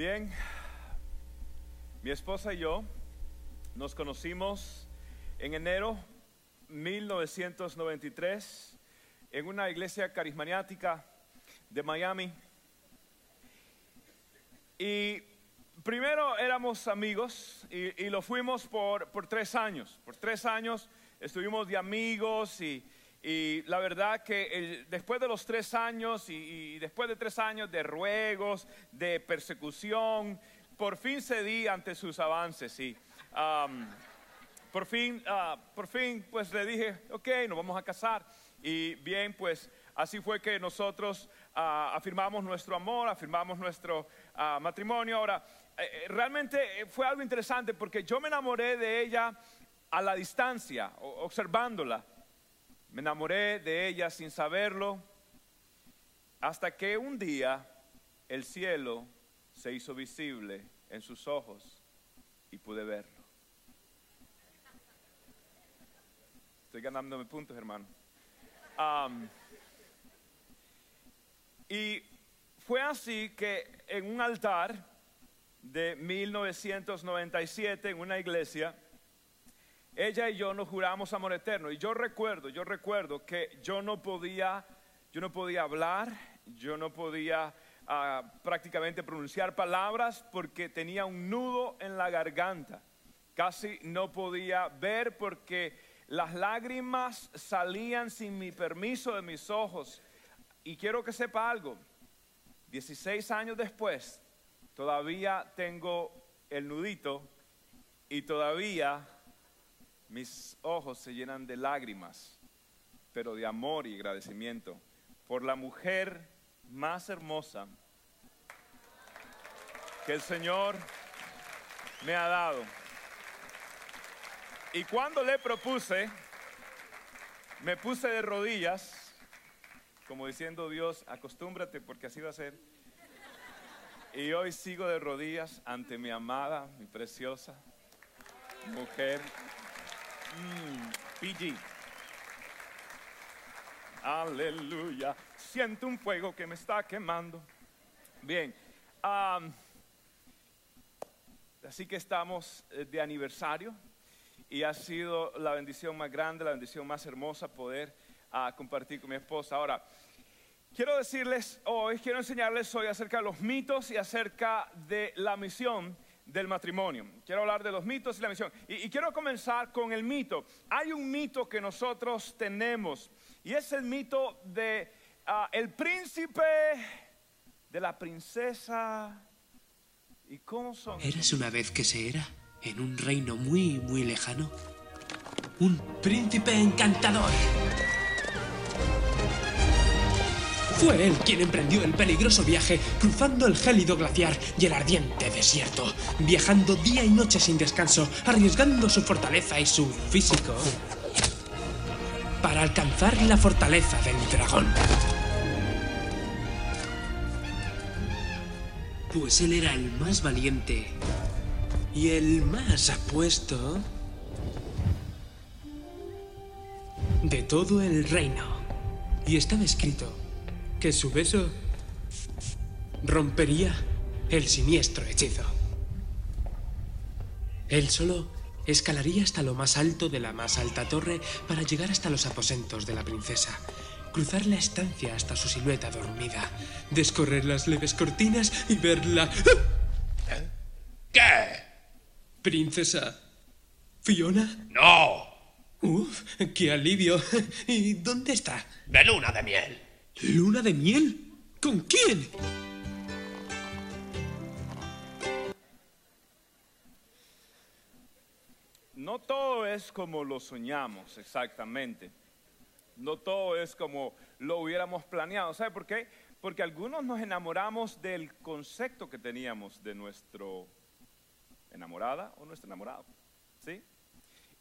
Bien, mi esposa y yo nos conocimos en enero 1993 en una iglesia carismática de Miami. Y primero éramos amigos y, y lo fuimos por, por tres años. Por tres años estuvimos de amigos y, y la verdad que eh, después de los tres años y, y después de tres años de ruegos, de persecución, por fin cedí ante sus avances. Y, am, por fin, ah, por fin, pues le dije, ok, nos vamos a casar. Y bien, pues así fue que nosotros ah, afirmamos nuestro amor, afirmamos nuestro ah, matrimonio. Ahora, eh, eh, realmente eh, fue algo interesante porque yo me enamoré de ella a la distancia, observándola. Me enamoré de ella sin saberlo, hasta que un día el cielo se hizo visible en sus ojos y pude verlo. Estoy ganándome puntos, hermano. Y fue así que en un altar de 1997, en una iglesia, ella y yo nos juramos amor eterno. Y yo recuerdo, yo recuerdo que yo no podía, yo no podía hablar, yo no podía ah, prácticamente pronunciar palabras porque tenía un nudo en la garganta. Casi no podía ver porque las lágrimas salían sin mi permiso de mis ojos. Y quiero que sepa algo, 16 años después, todavía tengo el nudito y todavía mis ojos se llenan de lágrimas, pero de amor y agradecimiento por la mujer más hermosa que el Señor me ha dado. Y cuando le propuse, me puse de rodillas, como diciendo Dios, acostúmbrate porque así va a ser. Y hoy sigo de rodillas ante mi amada, mi preciosa mujer Mm, PG. Aleluya. Siento un fuego que me está quemando. Bien. así que estamos eh, de aniversario y ha sido la bendición más grande, la bendición más hermosa poder ah, compartir con mi esposa. Ahora, quiero decirles hoy, quiero enseñarles hoy acerca de los mitos y acerca de la misión del matrimonio. Quiero hablar de los mitos y la misión. Y, y quiero comenzar con el mito. Hay un mito que nosotros tenemos y es el mito de ah, el príncipe, de la princesa. ¿Y cómo son? Érase una vez que se era, en un reino muy, muy lejano, un príncipe encantador. Fue él quien emprendió el peligroso viaje cruzando el gélido glaciar y el ardiente desierto, viajando día y noche sin descanso, arriesgando su fortaleza y su físico para alcanzar la fortaleza del dragón. Pues él era el más valiente y el más apuesto de todo el reino. Y estaba escrito que su beso rompería el siniestro hechizo. Él solo escalaría hasta lo más alto de la más alta torre para llegar hasta los aposentos de la princesa, cruzar la estancia hasta su silueta dormida, descorrer las leves cortinas y verla... ¿Qué? Princesa... ¿Fiona? No. Uf, qué alivio. ¿Y dónde está? De luna de miel. ¿Luna de miel? ¿Con quién? No todo es como lo soñamos exactamente. No todo es como lo hubiéramos planeado. ¿Sabe por qué? Porque algunos nos enamoramos del concepto que teníamos de nuestro enamorada o nuestro enamorado. ¿Sí?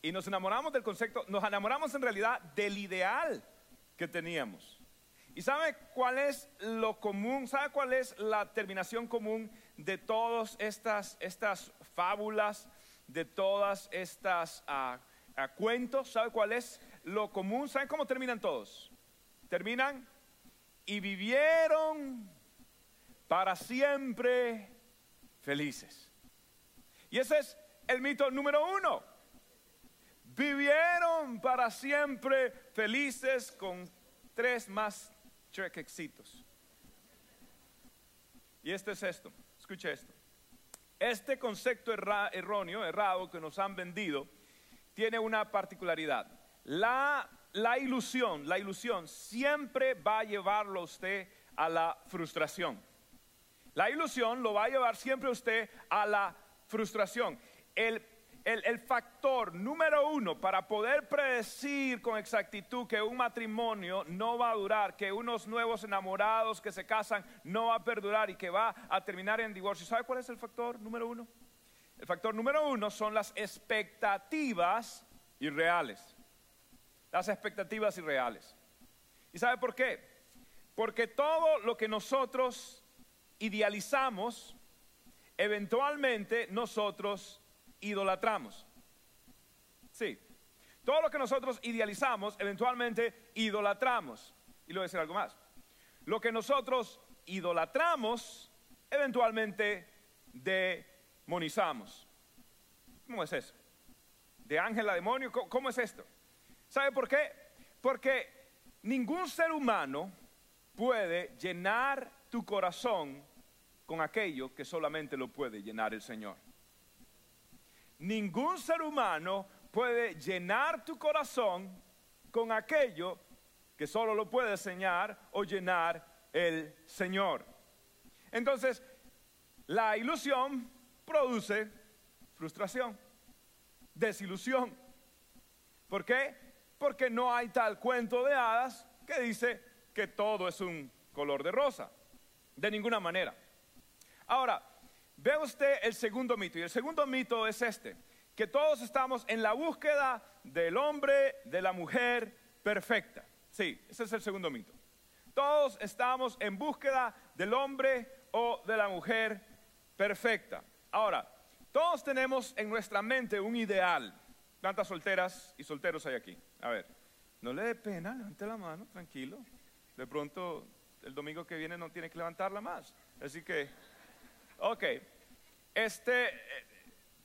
Y nos enamoramos del concepto, nos enamoramos en realidad del ideal que teníamos. ¿Y sabe cuál es lo común? ¿Sabe cuál es la terminación común de todas estas, estas fábulas, de todas estas ah, ah, cuentos? ¿Sabe cuál es lo común? ¿Saben cómo terminan todos? Terminan y vivieron para siempre felices. Y ese es el mito número uno. Vivieron para siempre felices con tres más chequecitos. Y este es esto, escucha esto. Este concepto erróneo, errado que nos han vendido, tiene una particularidad. La, la ilusión, la ilusión siempre va a llevarlo a usted a la frustración. La ilusión lo va a llevar siempre a usted a la frustración. El el, factor número uno para poder predecir con exactitud que un matrimonio no va a durar, que unos nuevos enamorados que se casan no va a perdurar y que va a terminar en divorcio. ¿Sabe cuál es el factor número uno? El factor número uno son las expectativas irreales. Las expectativas irreales. ¿Y sabe por qué? Porque todo lo que nosotros idealizamos, eventualmente nosotros idolatramos. Sí. Todo lo que nosotros idealizamos, eventualmente idolatramos. Y le voy a decir algo más. Lo que nosotros idolatramos, eventualmente demonizamos. ¿Cómo es eso? ¿De ángel a demonio? ¿Cómo es esto? ¿Sabe por qué? Porque ningún ser humano puede llenar tu corazón con aquello que solamente lo puede llenar el Señor. Ningún ser humano puede llenar tu corazón con aquello que solo lo puede enseñar o llenar el Señor. Entonces, la ilusión produce frustración, desilusión. ¿Por qué? Porque no hay tal cuento de hadas que dice que todo es un color de rosa. De ninguna manera. Ahora, Ve usted el segundo mito, y el segundo mito es este, que todos estamos en la búsqueda del hombre, de la mujer perfecta. Sí, ese es el segundo mito. Todos estamos en búsqueda del hombre o de la mujer perfecta. Ahora, todos tenemos en nuestra mente un ideal. ¿Cuántas solteras y solteros hay aquí? A ver, no le dé pena, levante la mano, tranquilo. De pronto, el domingo que viene no tiene que levantarla más. Así que Ok, este, eh,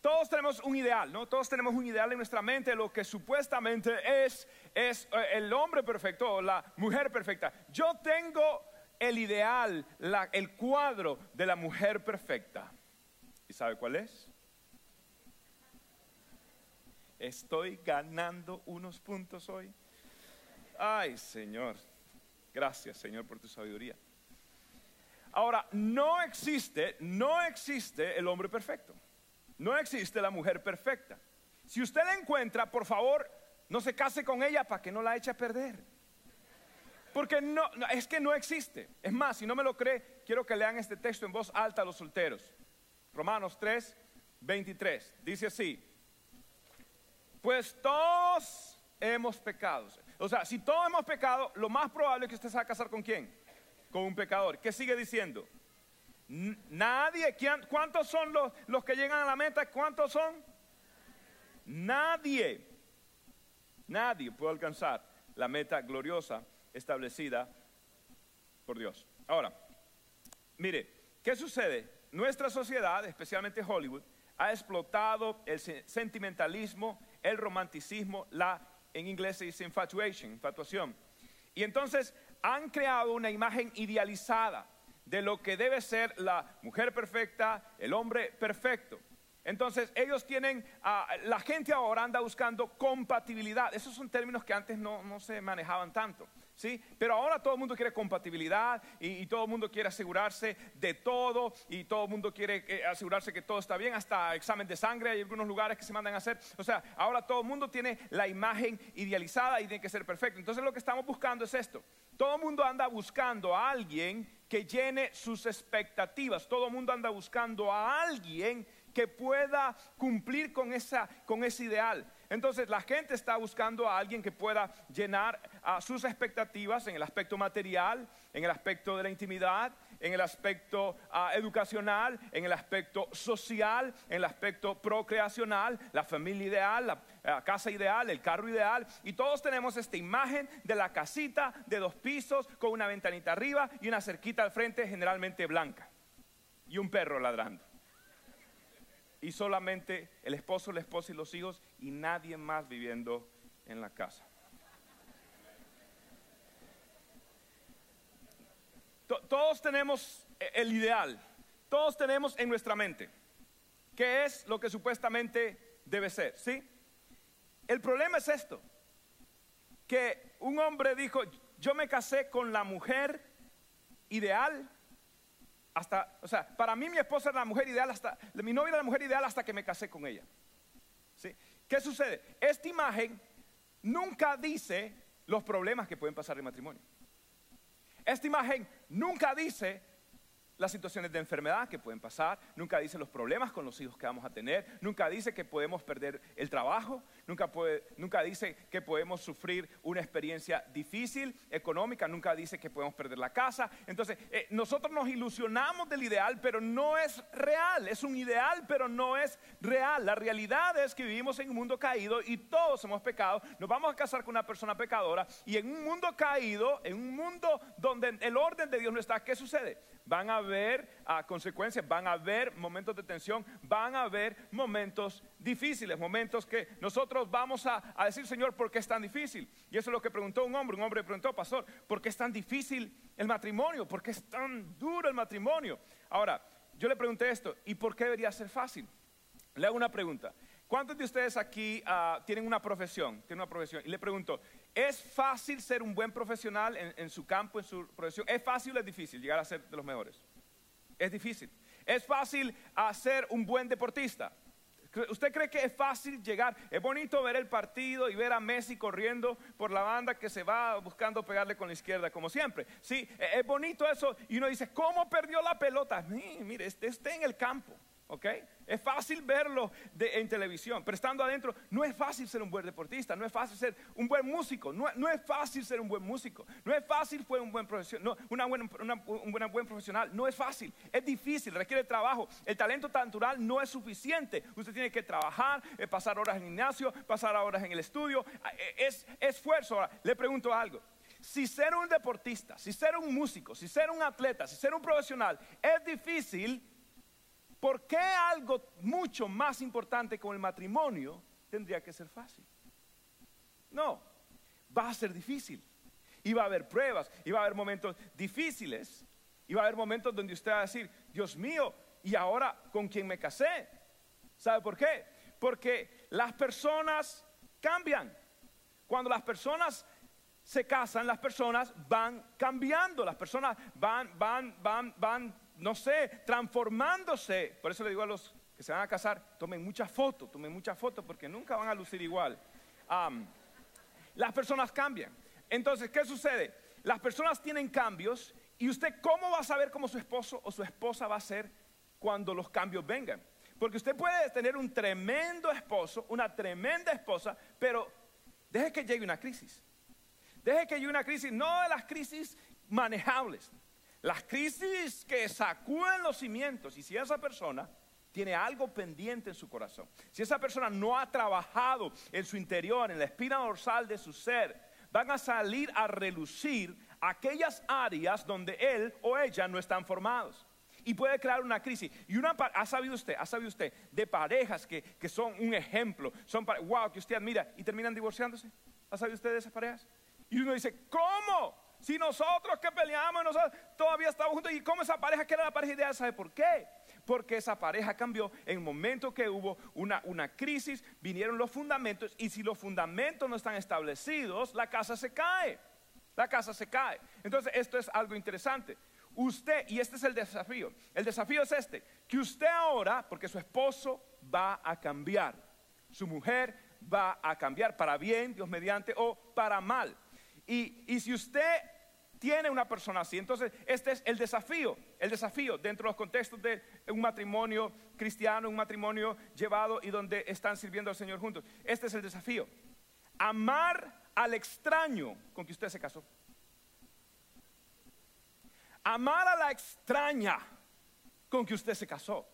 todos tenemos un ideal, ¿no? Todos tenemos un ideal en nuestra mente, lo que supuestamente es, es eh, el hombre perfecto o la mujer perfecta. Yo tengo el ideal, el cuadro de la mujer perfecta. ¿Y sabe cuál es? Estoy ganando unos puntos hoy. Ay, Señor. Gracias, Señor, por tu sabiduría. Ahora, no existe, no existe el hombre perfecto. No existe la mujer perfecta. Si usted la encuentra, por favor, no se case con ella para que no la eche a perder. Porque no, es que no existe. Es más, si no me lo cree, quiero que lean este texto en voz alta a los solteros. Romanos 3, 23. Dice así. Pues todos hemos pecado. O sea, si todos hemos pecado, lo más probable es que usted se va a casar con quién? Con un pecador. ¿Qué sigue diciendo? Nadie, ¿cuántos son los, los que llegan a la meta? ¿Cuántos son? Nadie, nadie puede alcanzar la meta gloriosa establecida por Dios. Ahora, mire, ¿qué sucede? Nuestra sociedad, especialmente Hollywood, ha explotado el sentimentalismo, el romanticismo, la, en inglés se dice infatuation, infatuación. Y entonces han creado una imagen idealizada de lo que debe ser la mujer perfecta, el hombre perfecto. Entonces ellos tienen, ah, la gente ahora anda buscando compatibilidad. Esos son términos que antes no, no se manejaban tanto. ¿sí? Pero ahora todo el mundo quiere compatibilidad y, todo el mundo quiere asegurarse de todo y todo el mundo quiere eh, asegurarse que todo está bien, hasta examen de sangre hay algunos lugares que se mandan a hacer. O sea, ahora todo el mundo tiene la imagen idealizada y tiene que ser perfecto. Entonces lo que estamos buscando es esto. Todo el mundo anda buscando a alguien que llene sus expectativas. Todo el mundo anda buscando a alguien que pueda cumplir con, esa, con ese ideal. Entonces la gente está buscando a alguien que pueda llenar sus expectativas en el aspecto material, en el aspecto de la intimidad, en el aspecto ah, educacional, en el aspecto social, en el aspecto procreacional, la familia ideal, la casa ideal, el carro ideal. Y todos tenemos esta imagen de la casita de dos pisos con una ventanita arriba y una cerquita al frente generalmente blanca. Y un perro ladrando. y solamente el esposo, la esposa y los hijos y nadie más viviendo en la casa. Todos tenemos el ideal, todos tenemos en nuestra mente qué es lo que supuestamente debe ser, ¿sí? El problema es esto, que un hombre dijo, yo me casé con la mujer ideal hasta, o sea, para mí mi esposa era la mujer ideal hasta, mi novia era la mujer ideal hasta que me casé con ella. ¿Sí? ¿Qué sucede? Esta imagen nunca dice los problemas que pueden pasar en matrimonio. Esta imagen nunca dice las situaciones de enfermedad que pueden pasar, nunca dice los problemas con los hijos que vamos a tener, nunca dice que podemos perder el trabajo, nunca, puede, nunca dice que podemos sufrir una experiencia difícil económica, nunca dice que podemos perder la casa. Entonces, eh, nosotros nos ilusionamos del ideal, pero no es real, es un ideal, pero no es real. La realidad es que vivimos en un mundo caído y todos hemos pecado, nos vamos a casar con una persona pecadora y en un mundo caído, en un mundo donde el orden de Dios no está, ¿qué sucede? van a haber ah, consecuencias, van a haber momentos de tensión, van a haber momentos difíciles, momentos que nosotros vamos a, decir, Señor, ¿por qué es tan difícil? Y eso es lo que preguntó un hombre, un hombre preguntó, pastor, ¿por qué es tan difícil el matrimonio? ¿Por qué es tan duro el matrimonio? Ahora, yo le pregunté esto, ¿y por qué debería ser fácil? Le hago una pregunta. ¿Cuántos de ustedes aquí ah, tienen una profesión? Tienen una profesión. Y le pregunto, ¿es fácil ser un buen profesional en, su campo, en su profesión? ¿Es fácil o es difícil llegar a ser de los mejores? Es difícil. ¿Es fácil ser un buen deportista? ¿Usted cree que es fácil llegar? Es bonito ver el partido y ver a Messi corriendo por la banda que se va buscando pegarle con la izquierda, como siempre. Sí, e, es bonito eso. Y uno dice, ¿cómo perdió la pelota? Mire, esté en el campo. ¿Ok? Es fácil verlo en televisión, pero estando adentro no es fácil ser un buen deportista, no es fácil ser un buen músico, no, es fácil ser un buen músico, no es fácil ser un buen profesional, un buen profesional, no es fácil, es difícil, requiere trabajo, el talento natural no es suficiente, usted tiene que trabajar, eh, pasar horas en el gimnasio, pasar horas en el estudio, eh, es esfuerzo. Ahora, le pregunto algo, si ser un deportista, si ser un músico, si ser un atleta, si ser un profesional es difícil, ¿Por qué algo mucho más importante como el matrimonio tendría que ser fácil? No, va a ser difícil. Y va a haber pruebas, y va a haber momentos difíciles, y va a haber momentos donde usted va a decir, Dios mío, ¿y ahora con quién me casé? ¿Sabe por qué? Porque las personas cambian. Cuando las personas se casan, las personas van cambiando, las personas van, van, van, van no sé, transformándose. Por eso le digo a los que se van a casar, tomen muchas fotos, tomen muchas fotos porque nunca van a lucir igual. las personas cambian. Entonces, ¿qué sucede? Las personas tienen cambios y usted cómo va a saber cómo su esposo o su esposa va a ser cuando los cambios vengan. Porque usted puede tener un tremendo esposo, una tremenda esposa, pero deje que llegue una crisis. Deje que llegue una crisis, no de las crisis manejables, las crisis que sacuden los cimientos y si esa persona tiene algo pendiente en su corazón, si esa persona no ha trabajado en su interior, en la espina dorsal de su ser, van a salir a relucir aquellas áreas donde él o ella no están formados. Y puede crear una crisis. Y una ha sabido usted, ha sabido usted de parejas que, son un ejemplo, son wow, que usted admira y terminan divorciándose. ¿Ha sabido usted de esas parejas? Y uno dice, ¿cómo? Si nosotros que peleamos, nosotros todavía estamos juntos. ¿Y cómo esa pareja que era la pareja ideal? ¿Sabe por qué? Porque esa pareja cambió en el momento que hubo una, una crisis, vinieron los fundamentos. Y si los fundamentos no están establecidos, la casa se cae. La casa se cae. Entonces, esto es algo interesante. Usted, y este es el desafío, el desafío es este, que usted ahora, porque su esposo va a cambiar, su mujer va a cambiar para bien, Dios mediante, o para mal. Y, y si usted tiene una persona así. Entonces, este es el desafío, el desafío dentro de los contextos de un matrimonio cristiano, un matrimonio llevado y donde están sirviendo al Señor juntos. Este es el desafío. Amar al extraño con que usted se casó. Amar a la extraña con que usted se casó.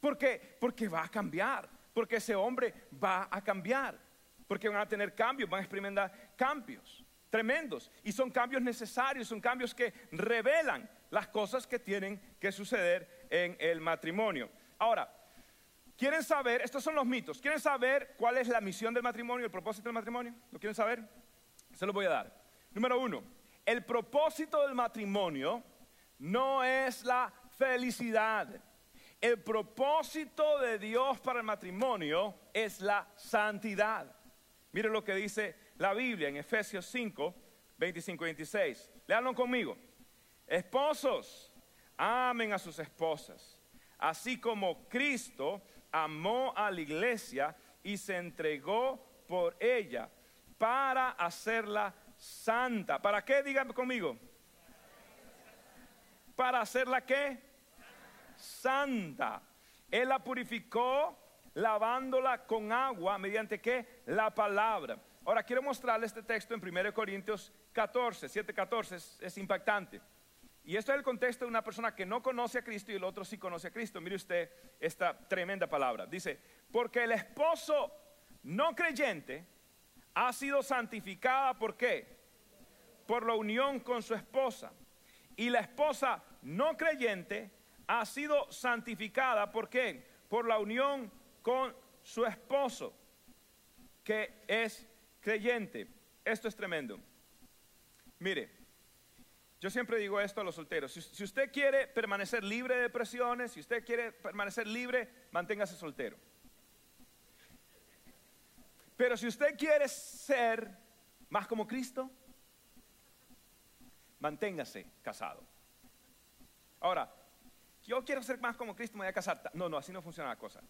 ¿Por qué? Porque va a cambiar, porque ese hombre va a cambiar, porque van a tener cambios, van a experimentar cambios tremendos y son cambios necesarios, son cambios que revelan las cosas que tienen que suceder en el matrimonio. Ahora, ¿Quieren saber? Estos son los mitos. ¿Quieren saber cuál es la misión del matrimonio, el propósito del matrimonio? ¿Lo quieren saber? Se lo voy a dar. Número uno, el propósito del matrimonio no es la felicidad. El propósito de Dios para el matrimonio es la santidad. Miren lo que dice la Biblia en Efesios 5, 25 y 26. Leanlo conmigo. Esposos, amen a sus esposas, así como Cristo amó a la iglesia y se entregó por ella para hacerla santa. ¿Para qué? Díganme conmigo. ¿Para hacerla qué? Santa. Él la purificó lavándola con agua mediante qué? La palabra. Ahora quiero mostrarle este texto en 1 Corintios 14, 7, 14, es, impactante. Y esto es el contexto de una persona que no conoce a Cristo y el otro sí conoce a Cristo. Mire usted esta tremenda palabra. Dice, porque el esposo no creyente ha sido santificada por qué? Por la unión con su esposa. Y la esposa no creyente ha sido santificada por qué? Por la unión con su esposo, que es creyente. Esto es tremendo. Mire, yo siempre digo esto a los solteros. Si, usted quiere permanecer libre de depresiones, si usted quiere permanecer libre, manténgase soltero. Pero si usted quiere ser más como Cristo, manténgase casado. Ahora, yo quiero ser más como Cristo, me voy a casar. No, no, así no funciona la cosa.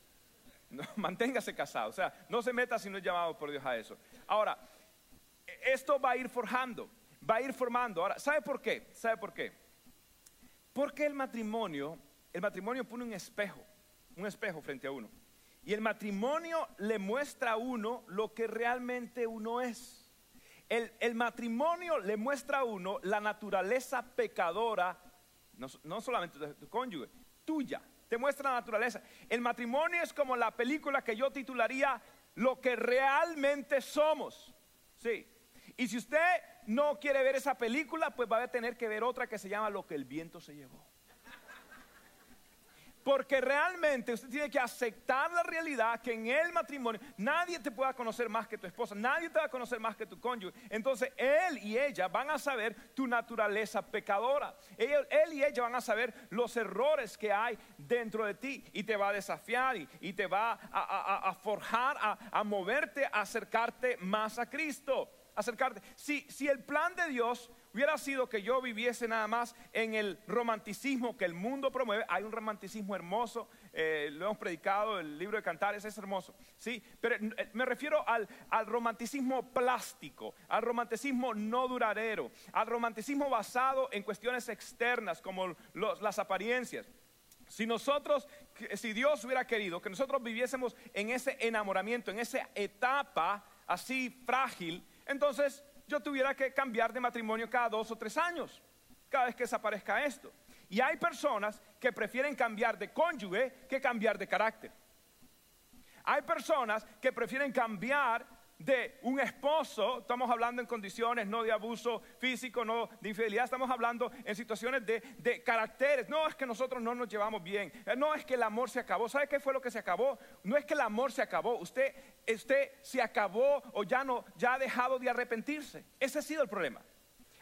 manténgase casado. O sea, no se meta si no es llamado por Dios a eso. Ahora, esto va a ir forjando, va a ir formando. Ahora, ¿sabe por qué? ¿Sabe por qué? Porque el matrimonio, el matrimonio pone un espejo, un espejo frente a uno. Y el matrimonio le muestra a uno lo que realmente uno es. El, el matrimonio le muestra a uno la naturaleza pecadora, no, no solamente de tu cónyuge, tuya, te muestra la naturaleza. El matrimonio es como la película que yo titularía Lo que realmente somos. Sí. Y si usted no quiere ver esa película, pues va a tener que ver otra que se llama Lo que el viento se llevó. Porque realmente usted tiene que aceptar la realidad que en el matrimonio nadie te pueda conocer más que tu esposa, nadie te va a conocer más que tu cónyuge. Entonces él y ella van a saber tu naturaleza pecadora. Él, y ella van a saber los errores que hay dentro de ti y te va a desafiar y, te va a, forjar, a, moverte, a acercarte más a Cristo. Acercarte. Si, si el plan de Dios hubiera sido que yo viviese nada más en el romanticismo que el mundo promueve. Hay un romanticismo hermoso, eh, lo hemos predicado, el libro de Cantares es hermoso, ¿sí? Pero eh, me refiero al, romanticismo plástico, al romanticismo no duradero, al romanticismo basado en cuestiones externas como las apariencias. Si nosotros, si Dios hubiera querido que nosotros viviésemos en ese enamoramiento, en esa etapa así frágil, entonces yo tuviera que cambiar de matrimonio cada dos o tres años, cada vez que desaparezca esto. Y hay personas que prefieren cambiar de cónyuge que cambiar de carácter. Hay personas que prefieren cambiar de un esposo, estamos hablando en condiciones no de abuso físico, no de infidelidad, estamos hablando en situaciones de, de, caracteres. No es que nosotros no nos llevamos bien, eh, no es que el amor se acabó. ¿Sabe qué fue lo que se acabó? No es que el amor se acabó, usted, usted se acabó o ya no, ya ha dejado de arrepentirse. Ese ha sido el problema.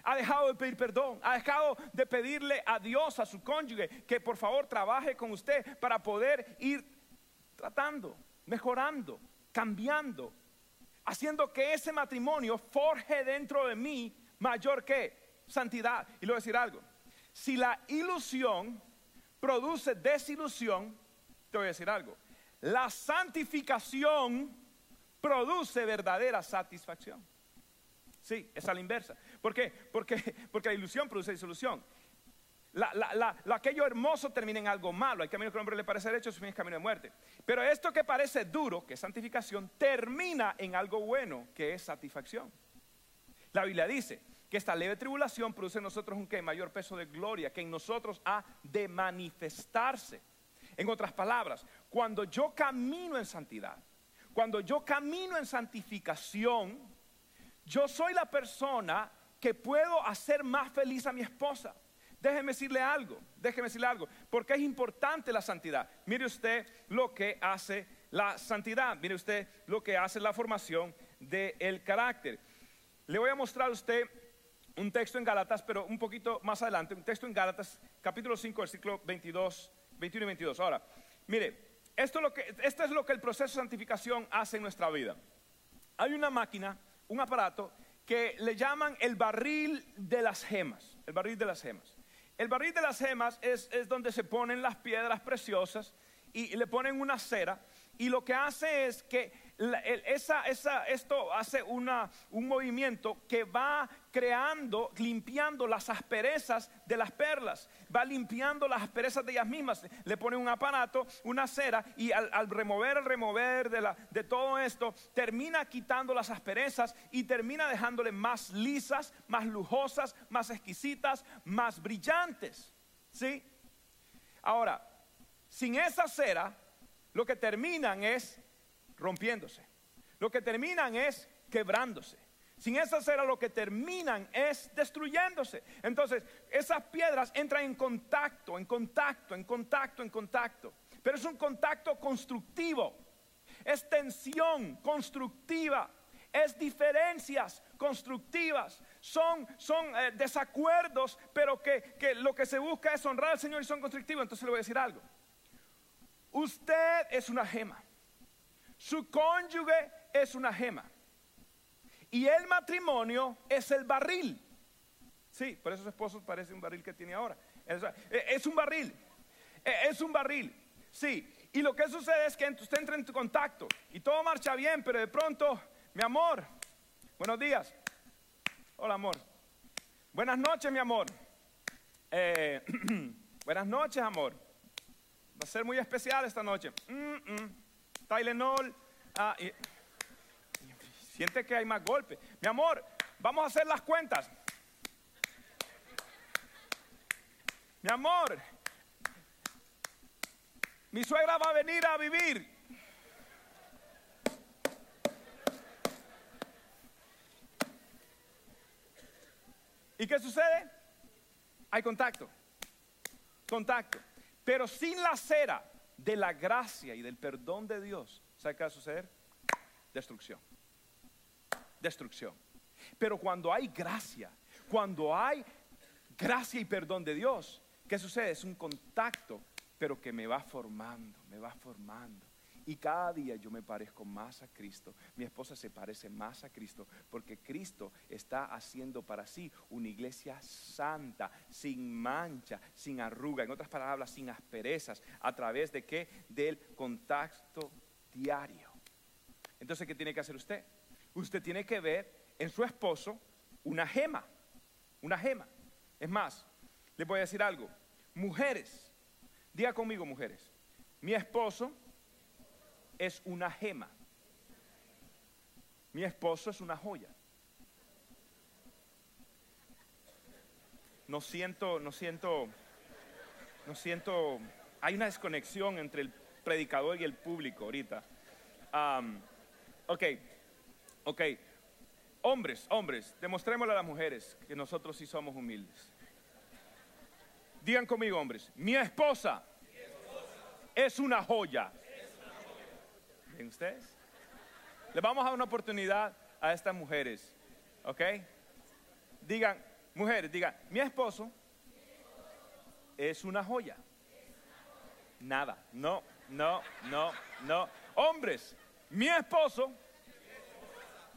Ha dejado de pedir perdón, ha dejado de pedirle a Dios, a su cónyuge, que por favor trabaje con usted para poder ir tratando, mejorando, cambiando haciendo que ese matrimonio forje dentro de mí mayor que santidad. Y le voy a decir algo, si la ilusión produce desilusión, te voy a decir algo, la santificación produce verdadera satisfacción. Sí, es a la inversa. ¿Por qué? Porque, porque la ilusión produce disolución. La, aquello hermoso termina en algo malo. Hay camino que al hombre le parece derecho, su fin es camino de muerte. Pero esto que parece duro, que es santificación, termina en algo bueno, que es satisfacción. La Biblia dice que esta leve tribulación produce en nosotros un que mayor peso de gloria, que en nosotros ha de manifestarse. En otras palabras, cuando yo camino en santidad, cuando yo camino en santificación, yo soy la persona que puedo hacer más feliz a mi esposa Déjeme decirle algo, déjeme decirle algo, porque es importante la santidad. Mire usted lo que hace la santidad, mire usted lo que hace la formación del carácter. Le voy a mostrar a usted un texto en Gálatas, pero un poquito más adelante, un texto en Gálatas, capítulo 5, versículo 22, 21 y 22. Ahora, mire, esto es lo que, esto es lo que el proceso de santificación hace en nuestra vida. Hay una máquina, un aparato que le llaman el barril de las gemas, el barril de las gemas. El barril de las gemas es, donde se ponen las piedras preciosas y le ponen una cera y lo que hace es que esa, esto hace una, un movimiento que va creando, limpiando las asperezas de las perlas, va limpiando las asperezas de ellas mismas. Le pone un aparato, una cera, y al, remover, al remover de, la, de todo esto, termina quitando las asperezas y termina dejándole más lisas, más lujosas, más exquisitas, más brillantes. ¿Sí? Ahora, sin esa cera, lo que terminan es rompiéndose. Lo que terminan es quebrándose. Sin esa cera lo que terminan es destruyéndose. Entonces, esas piedras entran en contacto, en contacto, en contacto, en contacto. Pero es un contacto constructivo. Es tensión constructiva. Es diferencias constructivas. Son, son eh, desacuerdos, pero que, que lo que se busca es honrar al Señor y son constructivos. Entonces le voy a decir algo. Usted es una gema. Su cónyuge es una gema. Y el matrimonio es el barril. Sí, por eso su esposo parece un barril que tiene ahora. Es, es un barril. Es un barril. Sí. Y lo que sucede es que usted entra en contacto y todo marcha bien, pero de pronto, mi amor, buenos días. Hola, amor. Buenas noches, mi amor. Eh, buenas noches, amor. Va a ser muy especial esta noche. Mm, mm. Tylenol. Ah, siente que hay más golpe. Mi amor, vamos a hacer las cuentas. Mi amor, mi suegra va a venir a vivir. ¿Y qué sucede? Hay contacto. Contacto. Pero sin la cera de la gracia y del perdón de Dios, ¿sabe qué va a suceder? Destrucción. Destrucción. Pero cuando hay gracia, cuando hay gracia y perdón de Dios, ¿qué sucede? Es un contacto, pero que me va formando, me va formando y cada día yo me parezco más a Cristo. Mi esposa se parece más a Cristo porque Cristo está haciendo para sí una iglesia santa, sin mancha, sin arruga, en otras palabras, sin asperezas, a través de qué? Del contacto diario. Entonces, ¿qué tiene que hacer usted? Usted tiene que ver en su esposo una gema, una gema. Es más, le voy a decir algo. Mujeres, diga conmigo mujeres, mi esposo es una gema. Mi esposo es una joya. No siento, no siento, no siento, hay una desconexión entre el predicador y el público ahorita. ok, ok. Hombres, hombres, demostrémosle a las mujeres que nosotros sí somos humildes. Digan conmigo, hombres, mi esposa, es una joya ustedes? Le vamos a dar una oportunidad a estas mujeres, ¿ok? Digan, mujeres, digan, mi esposo es una joya. Nada, no, no, no, no. Hombres, mi esposo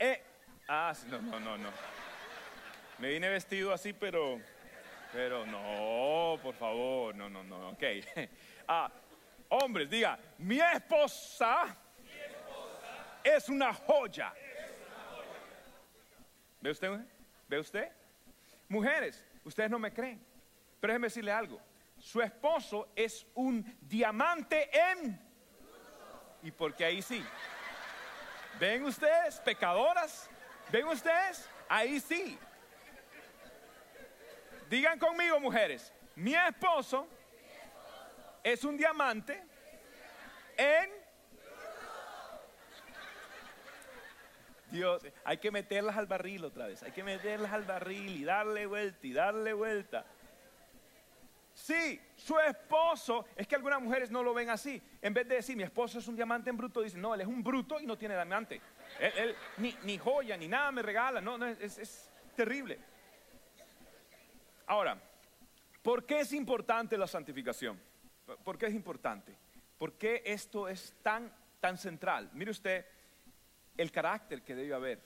eh, ah, no, no, no, no. Me vine vestido así, pero, pero no, por favor, no, no, no, ok. Ah, hombres, diga, mi esposa es una joya. ¿Ve usted? ¿Ve usted? Mujeres, ustedes no me creen. Pero déjenme decirle algo. Su esposo es un diamante en... Y porque ahí sí. ¿Ven ustedes, pecadoras? ¿Ven ustedes? Ahí sí. Digan conmigo, mujeres. Mi esposo es un diamante en Dios, hay que meterlas al barril otra vez, hay que meterlas al barril y darle vuelta y darle vuelta. Sí, su esposo, es que algunas mujeres no lo ven así. En vez de decir, mi esposo es un diamante en bruto, dicen, no, él es un bruto y no tiene diamante. Él, ni, ni joya, ni nada me regala. No, no, es, es terrible. Ahora, ¿por qué es importante la santificación? ¿Por qué es importante? ¿Por qué esto es tan, tan central? Mire usted el carácter que debe haber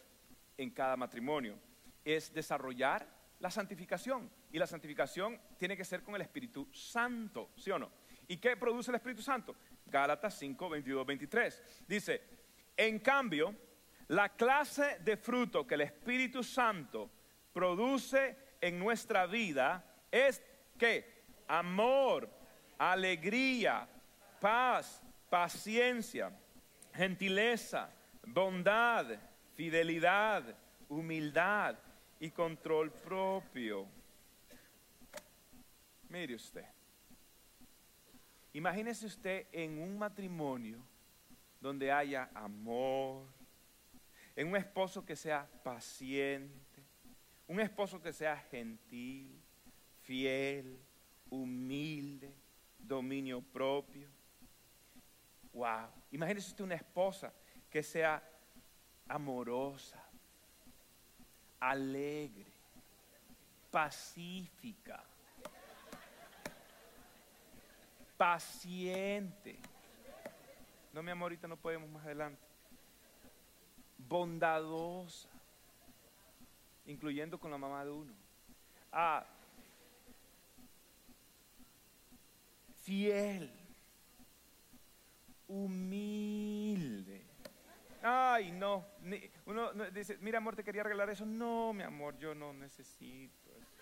en cada matrimonio. Es desarrollar la santificación. Y la santificación tiene que ser con el Espíritu Santo, ¿sí o no? ¿Y qué produce el Espíritu Santo? Gálatas 5, 22, 23. Dice, en cambio, la clase de fruto que el Espíritu Santo produce en nuestra vida es que amor, alegría, paz, paciencia, gentileza, bondad, fidelidad, humildad y control propio. Mire usted, imagínese usted en un matrimonio donde haya amor, en un esposo que sea paciente, un esposo que sea gentil, fiel, humilde, dominio propio. Wow. Imagínese usted una esposa que sea amorosa, alegre, pacífica, paciente. No, mi amor, ahorita no podemos más adelante. Bondadosa, incluyendo con la mamá de uno. Ah, fiel, humilde. Ay, no. Uno dice, mira, amor, te quería regalar eso. No, mi amor, yo no necesito eso.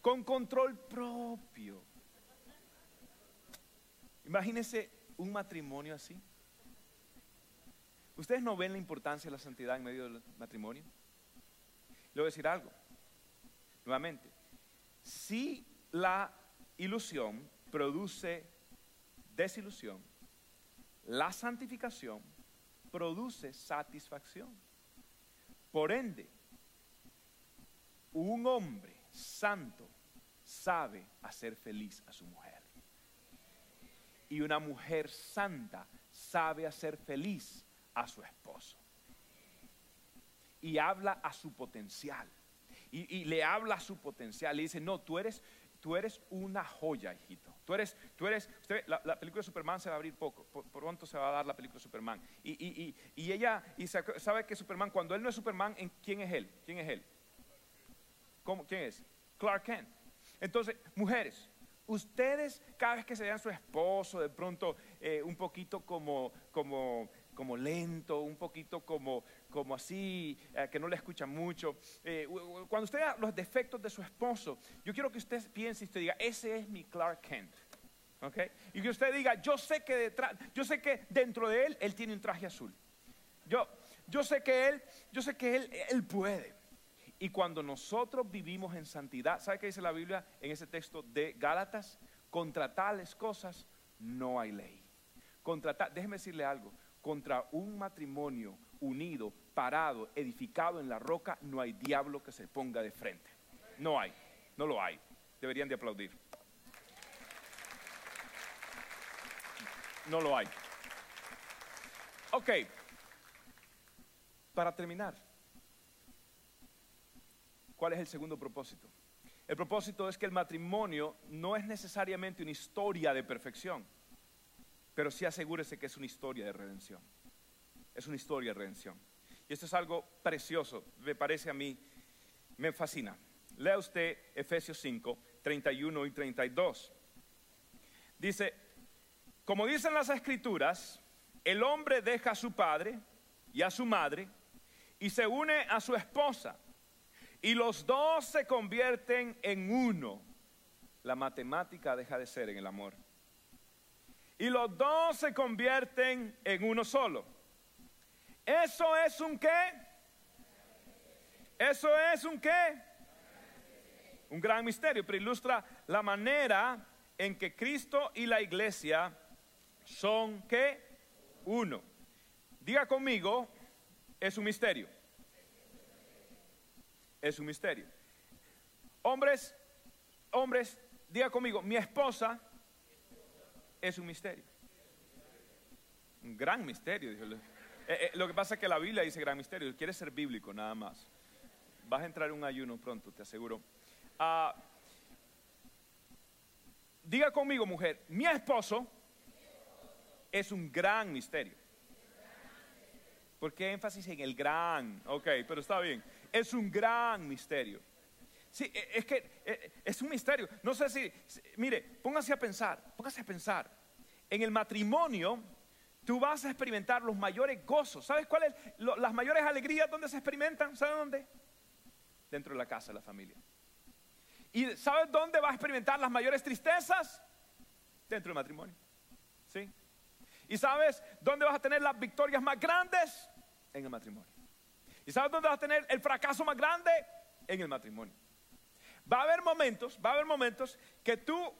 Con control propio. Imagínense un matrimonio así. ¿Ustedes no ven la importancia de la santidad en medio del matrimonio? Le voy a decir algo. Nuevamente, si la ilusión produce desilusión, la santificación produce satisfacción. Por ende, un hombre santo sabe hacer feliz a su mujer. Y una mujer santa sabe hacer feliz a su esposo. Y habla a su potencial. Y, le habla a su potencial. Le dice, no, tú eres, tú eres una joya, hijito. Tú eres, tú eres, la, película de Superman se va a abrir poco, por, pronto se va a dar la película de Superman. Y, ella y sabe que Superman, cuando él no es Superman, ¿quién es él? ¿Quién es él? ¿Cómo, ¿Quién es? Clark Kent. Entonces, mujeres, ustedes cada vez que se vean su esposo, de pronto eh, un poquito como, como como lento, un poquito como, como así, eh, que no le escucha mucho. Eh, cuando usted vea los defectos de su esposo, yo quiero que usted piense y usted diga, ese es mi Clark Kent. Okay? Y que usted diga, yo sé que detrás, yo sé que dentro de él él tiene un traje azul. Yo, yo sé que él, yo sé que él, él puede. Y cuando nosotros vivimos en santidad, ¿sabe qué dice la Biblia en ese texto de Gálatas? Contra tales cosas no hay ley. Contra déjeme decirle algo, contra un matrimonio unido, parado, edificado en la roca, no hay diablo que se ponga de frente. No hay, no lo hay. Deberían de aplaudir. No lo hay. Ok, para terminar, ¿cuál es el segundo propósito? El propósito es que el matrimonio no es necesariamente una historia de perfección pero sí asegúrese que es una historia de redención. Es una historia de redención. Y esto es algo precioso, me parece a mí, me fascina. Lea usted Efesios 5, 31 y 32. Dice, como dicen las escrituras, el hombre deja a su padre y a su madre y se une a su esposa y los dos se convierten en uno. La matemática deja de ser en el amor y los dos se convierten en uno solo. ¿Eso es un qué? ¿Eso es un qué? Un gran misterio, pero ilustra la manera en que Cristo y la iglesia son qué? Uno. Diga conmigo, es un misterio. Es un misterio. Hombres, hombres, diga conmigo, mi esposa es un misterio. Un gran misterio. Eh, eh, lo que pasa es que la Biblia dice gran misterio. Quiere ser bíblico nada más. Vas a entrar en un ayuno pronto, te aseguro. Ah, diga conmigo, mujer, mi esposo es un gran misterio. ¿Por qué énfasis en el gran? Ok, pero está bien. Es un gran misterio. Sí, e- es que eh, es un misterio. No sé si, mire, póngase a pensar, póngase a pensar. En el matrimonio, tú vas a experimentar los mayores gozos. ¿Sabes cuáles? Las mayores alegrías, ¿dónde se experimentan? ¿Sabes dónde? Dentro de la casa, de la familia. ¿Y sabes dónde vas a experimentar las mayores tristezas? Dentro del matrimonio. ¿Sí? ¿Y sabes dónde vas a tener las victorias más grandes? En el matrimonio. ¿Y sabes dónde vas a tener el fracaso más grande? En el matrimonio. Va a haber momentos, va a haber momentos que tú,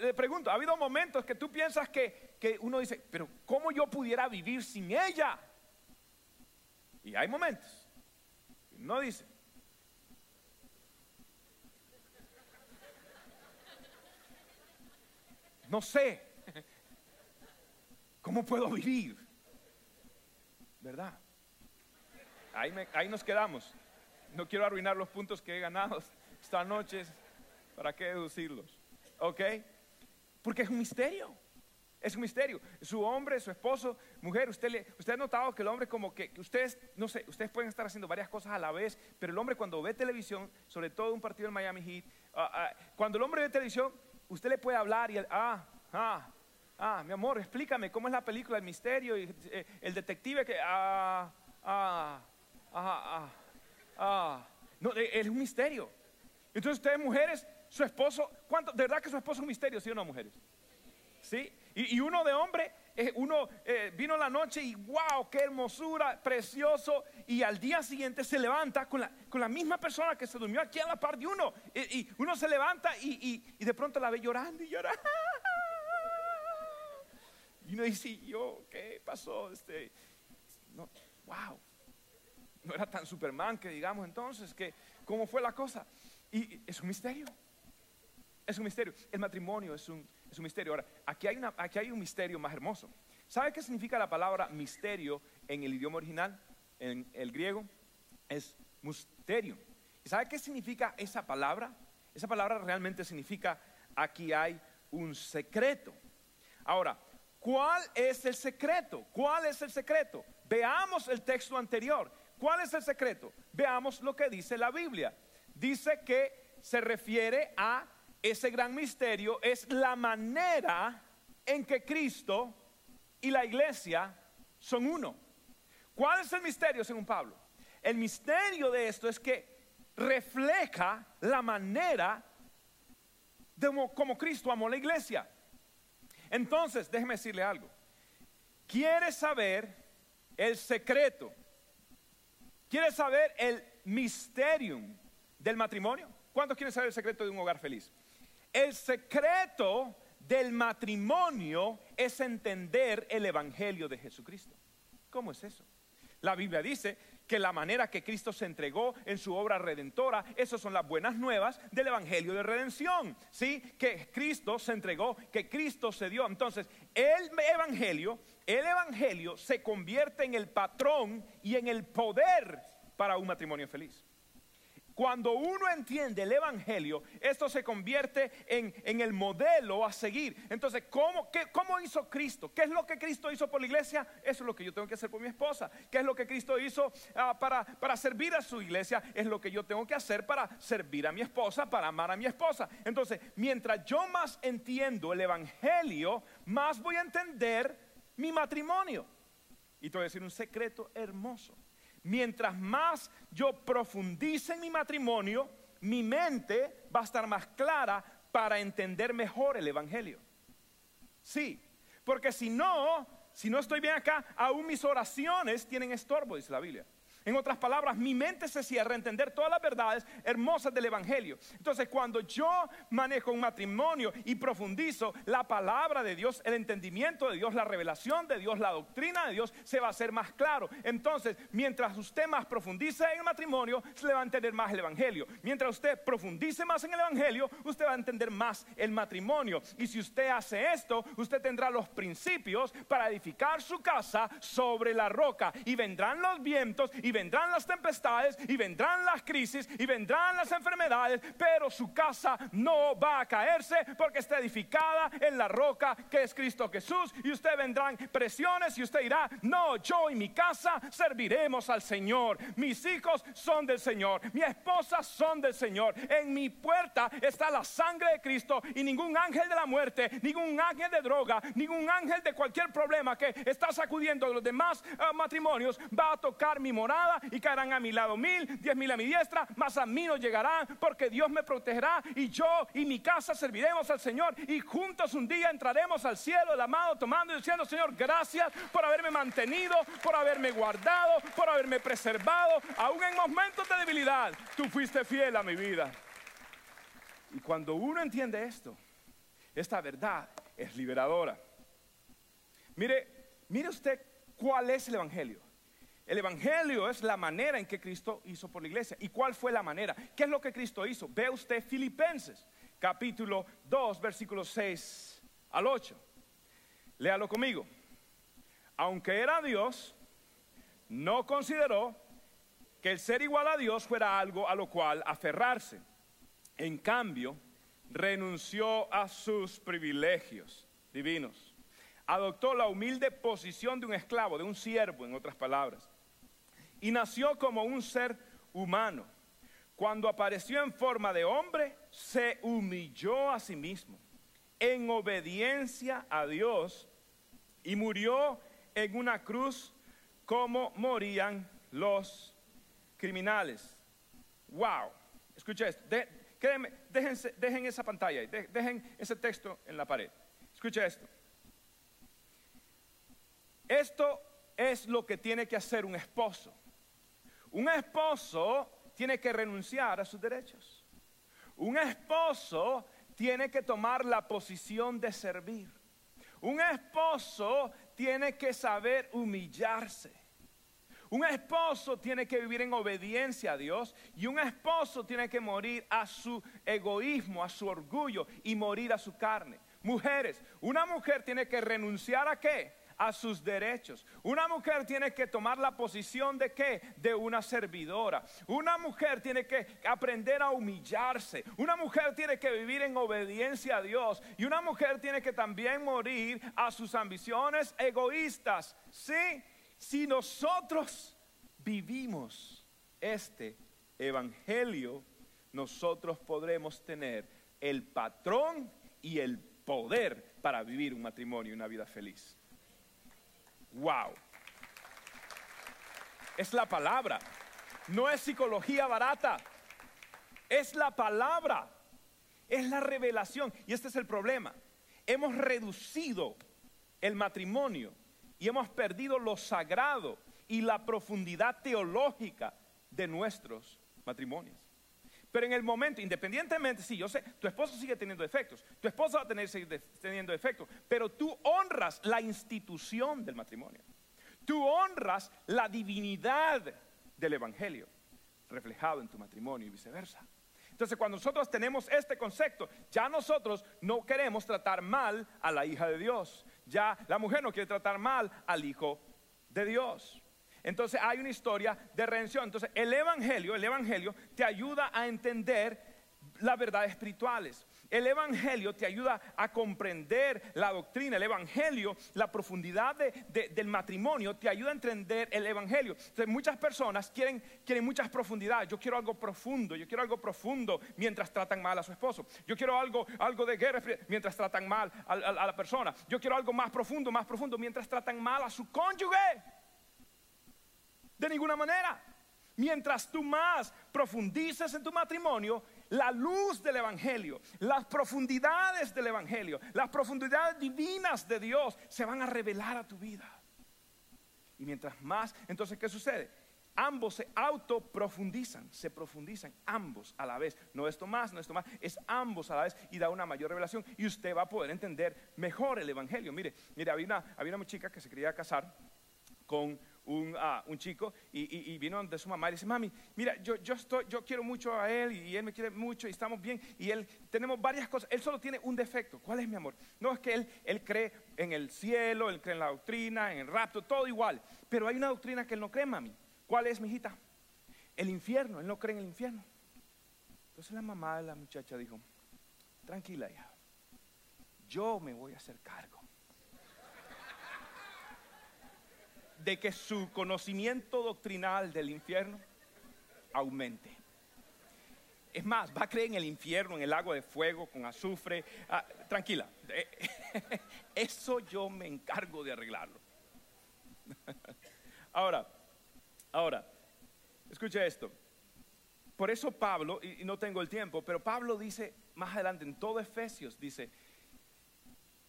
le pregunto, ¿ha habido momentos que tú piensas que, que uno dice, pero ¿cómo yo pudiera vivir sin ella? Y hay momentos. No dice. No sé. ¿Cómo puedo vivir? ¿Verdad? Ahí, ahí nos quedamos. No quiero arruinar los puntos que he ganado esta noche. ¿Para qué deducirlos? ¿Ok? Porque es un misterio. Es un misterio. Su hombre, su esposo, mujer, usted, le, usted ha notado que el hombre como que, ustedes, no sé, ustedes pueden estar haciendo varias cosas a la vez, pero el hombre cuando ve televisión, sobre todo un partido del Miami Heat, ah, ah, cuando el hombre ve televisión, usted le puede hablar y ah, ah, ah, mi amor, explícame cómo es la película, el misterio, y, eh, el detective que, ah, ah, ah, ah, ah. No, eh, es un misterio. Entonces ustedes mujeres, su esposo, ¿cuánto? ¿De verdad que su esposo es un misterio, sí o no, mujeres? ¿Sí? Y, uno de hombre, eh, uno eh, vino la noche y wow, qué hermosura, precioso. Y al día siguiente se levanta con la, con la misma persona que se durmió aquí a la par de uno. Y, uno se levanta y, y- de pronto la ve llorando y llora. Y uno dice, ¿y yo qué pasó? Este, no, wow, no era tan Superman que digamos entonces, que cómo fue la cosa. Y es un misterio. Es un misterio. El matrimonio es un, es un misterio. Ahora, aquí hay, una, aquí hay un misterio más hermoso. ¿Sabe qué significa la palabra misterio en el idioma original? En el griego es misterio. ¿Y sabe qué significa esa palabra? Esa palabra realmente significa aquí hay un secreto. Ahora, ¿cuál es el secreto? ¿Cuál es el secreto? Veamos el texto anterior. ¿Cuál es el secreto? Veamos lo que dice la Biblia. Dice que se refiere a ese gran misterio, es la manera en que Cristo y la iglesia son uno. ¿Cuál es el misterio según Pablo? El misterio de esto es que refleja la manera de mo- como Cristo amó la iglesia. Entonces, déjeme decirle algo. ¿Quiere saber el secreto? ¿Quiere saber el misterium del matrimonio? ¿Cuántos quieren saber el secreto de un hogar feliz? El secreto del matrimonio es entender el evangelio de Jesucristo. ¿Cómo es eso? La Biblia dice que la manera que Cristo se entregó en su obra redentora, esas son las buenas nuevas del evangelio de redención. ¿Sí? Que Cristo se entregó, que Cristo se dio. Entonces, el evangelio, el evangelio se convierte en el patrón y en el poder para un matrimonio feliz. Cuando uno entiende el Evangelio, esto se convierte en, el modelo a seguir. Entonces, ¿cómo, qué- ¿cómo hizo Cristo? ¿Qué es lo que Cristo hizo por la iglesia? Eso es lo que yo tengo que hacer por mi esposa. ¿Qué es lo que Cristo hizo ah, para, para servir a su iglesia? Es lo que yo tengo que hacer para servir a mi esposa, para amar a mi esposa. Entonces, mientras yo más entiendo el Evangelio, más voy a entender mi matrimonio. Y te voy a decir un secreto hermoso. Mientras más yo profundice en mi matrimonio, mi mente va a estar más clara para entender mejor el Evangelio. Sí, porque si no, si no estoy bien acá, aún mis oraciones tienen estorbo, dice la Biblia. En otras palabras, mi mente se cierra a entender todas las verdades hermosas del Evangelio. Entonces, cuando yo manejo un matrimonio y profundizo la palabra de Dios, el entendimiento de Dios, la revelación de Dios, la doctrina de Dios, se va a hacer más claro. Entonces, mientras usted más profundice en el matrimonio, se le va a entender más el Evangelio. Mientras usted profundice más en el Evangelio, usted va a entender más el matrimonio. Y si usted hace esto, usted tendrá los principios para edificar su casa sobre la roca. Y vendrán los vientos y vendrán las tempestades y vendrán las crisis y vendrán las enfermedades, pero su casa no va a caerse porque está edificada en la roca que es Cristo Jesús y usted vendrán presiones y usted dirá, no, yo y mi casa serviremos al Señor, mis hijos son del Señor, mi esposa son del Señor, en mi puerta está la sangre de Cristo y ningún ángel de la muerte, ningún ángel de droga, ningún ángel de cualquier problema que está sacudiendo los demás eh, matrimonios va a tocar mi y caerán a mi lado mil, diez mil a mi diestra, mas a mí no llegarán porque Dios me protegerá y yo y mi casa serviremos al Señor y juntos un día entraremos al cielo el amado tomando y diciendo Señor gracias por haberme mantenido, por haberme guardado, por haberme preservado, aún en momentos de debilidad, tú fuiste fiel a mi vida. Y cuando uno entiende esto, esta verdad es liberadora. Mire, mire usted cuál es el Evangelio. El Evangelio es la manera en que Cristo hizo por la iglesia. ¿Y cuál fue la manera? ¿Qué es lo que Cristo hizo? Ve usted Filipenses, capítulo 2, versículos 6 al 8. Léalo conmigo. Aunque era Dios, no consideró que el ser igual a Dios fuera algo a lo cual aferrarse. En cambio, renunció a sus privilegios divinos. Adoptó la humilde posición de un esclavo, de un siervo, en otras palabras y nació como un ser humano. Cuando apareció en forma de hombre, se humilló a sí mismo en obediencia a Dios y murió en una cruz como morían los criminales. Wow, escucha esto, dejen esa pantalla, dejen ese texto en la pared. Escucha esto. Esto es lo que tiene que hacer un esposo. Un esposo tiene que renunciar a sus derechos. Un esposo tiene que tomar la posición de servir. Un esposo tiene que saber humillarse. Un esposo tiene que vivir en obediencia a Dios y un esposo tiene que morir a su egoísmo, a su orgullo y morir a su carne. Mujeres, una mujer tiene que renunciar a qué? A sus derechos. Una mujer tiene que tomar la posición de qué? De una servidora. Una mujer tiene que aprender a humillarse. Una mujer tiene que vivir en obediencia a Dios. Y una mujer tiene que también morir a sus ambiciones egoístas. Sí, si nosotros vivimos este evangelio, nosotros podremos tener el patrón y el poder para vivir un matrimonio y una vida feliz. Wow. Es la palabra. No es psicología barata. Es la palabra. Es la revelación. Y este es el problema. Hemos reducido el matrimonio y hemos perdido lo sagrado y la profundidad teológica de nuestros matrimonios. Pero en el momento, independientemente, sí, yo sé, tu esposo sigue teniendo defectos, tu esposa va a tener, seguir teniendo defectos, pero tú honras la institución del matrimonio. Tú honras la divinidad del Evangelio reflejado en tu matrimonio y viceversa. Entonces, cuando nosotros tenemos este concepto, ya nosotros no queremos tratar mal a la hija de Dios. Ya la mujer no quiere tratar mal al hijo de Dios. Entonces hay una historia de redención. Entonces el Evangelio, el Evangelio te ayuda a entender las verdades espirituales. El Evangelio te ayuda a comprender la doctrina. El Evangelio, la profundidad del matrimonio, te ayuda a entender el Evangelio. Entonces, muchas personas quieren, quieren muchas profundidades. Yo quiero algo profundo. Yo quiero algo profundo mientras tratan mal a su esposo. Yo quiero algo, algo de guerra mientras tratan mal a la persona. Yo quiero algo más profundo, más profundo mientras tratan mal a su cónyuge. De ninguna manera. Mientras tú más profundices en tu matrimonio, la luz del Evangelio, las profundidades del Evangelio, las profundidades divinas de Dios se van a revelar a tu vida. Y mientras más, entonces, ¿qué sucede? ambos se autoprofundizan, se profundizan ambos a la vez. No esto más, no esto más, es ambos a la vez y da una mayor revelación y usted va a poder entender mejor el Evangelio. Mire, mire, había una, había una chica que se quería casar con un, ah, un chico y, y- vino de su mamá y le dice, mami, mira, yo, yo, estoy, yo quiero mucho a él y él me quiere mucho y estamos bien y él, tenemos varias cosas, él solo tiene un defecto, ¿cuál es mi amor? No, es que él, él cree en el cielo, él cree en la doctrina, en el rapto, todo igual, pero hay una doctrina que él no cree, mami. ¿Cuál es, mi hijita? El infierno, él no cree en el infierno. Entonces la mamá de la muchacha dijo, tranquila hija, yo me voy a hacer cargo de que su conocimiento doctrinal del infierno aumente. Es más, va a creer en el infierno, en el agua de fuego, con azufre. Ah, tranquila, eh, eso yo me encargo de arreglarlo. Ahora, ahora, escucha esto. Por eso Pablo, y y no tengo el tiempo, pero Pablo dice más adelante en todo Efesios, dice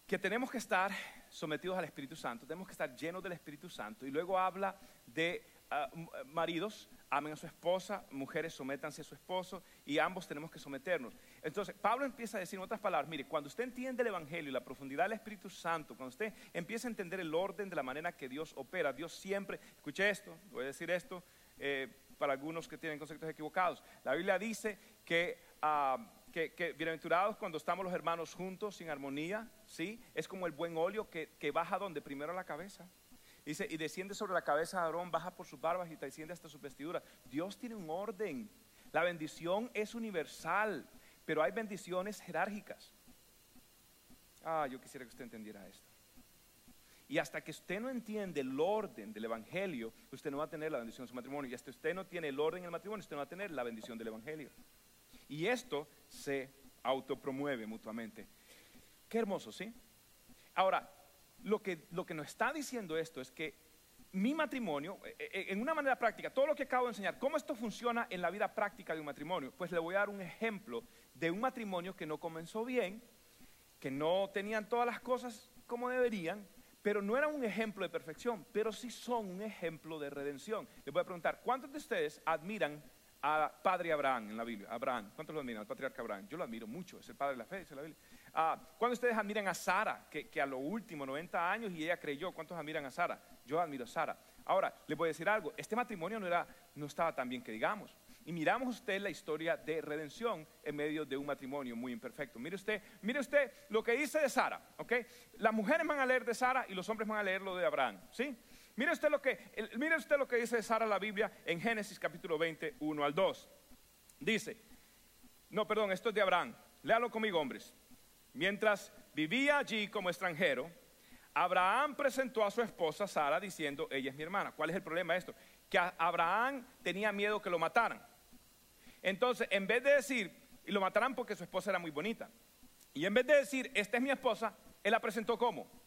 que tenemos que estar sometidos al Espíritu Santo, tenemos que estar llenos del Espíritu Santo. Y luego habla de ah, eh, maridos, amen a su esposa, mujeres, sométanse a su esposo, y ambos tenemos que someternos. Entonces, Pablo empieza a decir en otras palabras, mire, cuando usted entiende el Evangelio y la profundidad del Espíritu Santo, cuando usted empieza a entender el orden de la manera que Dios opera, Dios siempre, escuche esto, voy a decir esto, eh, para algunos que tienen conceptos equivocados. La Biblia dice que, ah, que, bienaventurados cuando estamos los hermanos juntos, sin armonía, ¿sí? Es como el buen óleo que, que baja donde primero la cabeza. Dice, y desciende sobre la cabeza de Aarón, baja por sus barbas y desciende hasta su vestidura. Dios tiene un orden. La bendición es universal, pero hay bendiciones jerárquicas. Ah, yo quisiera que usted entendiera esto. Y hasta que usted no entiende el orden del Evangelio, usted no va a tener la bendición de su matrimonio. Y hasta usted no tiene el orden en el matrimonio, usted no va a tener la bendición del Evangelio. Y esto se autopromueve mutuamente. Qué hermoso, ¿sí? Ahora, lo que, lo que nos está diciendo esto es que mi matrimonio, eh, eh, en una manera práctica, todo lo que acabo de enseñar, cómo esto funciona en la vida práctica de un matrimonio, pues le voy a dar un ejemplo de un matrimonio que no comenzó bien, que no tenían todas las cosas como deberían, pero no eran un ejemplo de perfección, pero sí son un ejemplo de redención. Les voy a preguntar, ¿cuántos de ustedes admiran a Padre Abraham en la Biblia? Abraham, ¿cuántos lo admiran? Al patriarca Abraham. Yo lo admiro mucho, es el padre de la fe, dice la Biblia. Ah, ¿Cuántos de ustedes admiran a Sara, que, que a lo último, 90 años, y ella creyó? ¿Cuántos admiran a Sara? Yo admiro a Sara. Ahora, les voy a decir algo, este matrimonio no, era, no estaba tan bien que digamos. Y miramos usted la historia de redención en medio de un matrimonio muy imperfecto. Mire usted, mire usted lo que dice de Sara, ¿ok? Las mujeres van a leer de Sara y los hombres van a leer lo de Abraham, ¿sí? Mire usted lo que, mire usted lo que dice Sara la Biblia en Génesis capítulo 20, 1 al 2. Dice, no, perdón, esto es de Abraham. Léalo conmigo, hombres. Mientras vivía allí como extranjero, Abraham presentó a su esposa Sara diciendo, ella es mi hermana. ¿Cuál es el problema de esto? Que Abraham tenía miedo que lo mataran. Entonces, en vez de decir, y lo matarán porque su esposa era muy bonita, y en vez de decir, esta es mi esposa, él la presentó como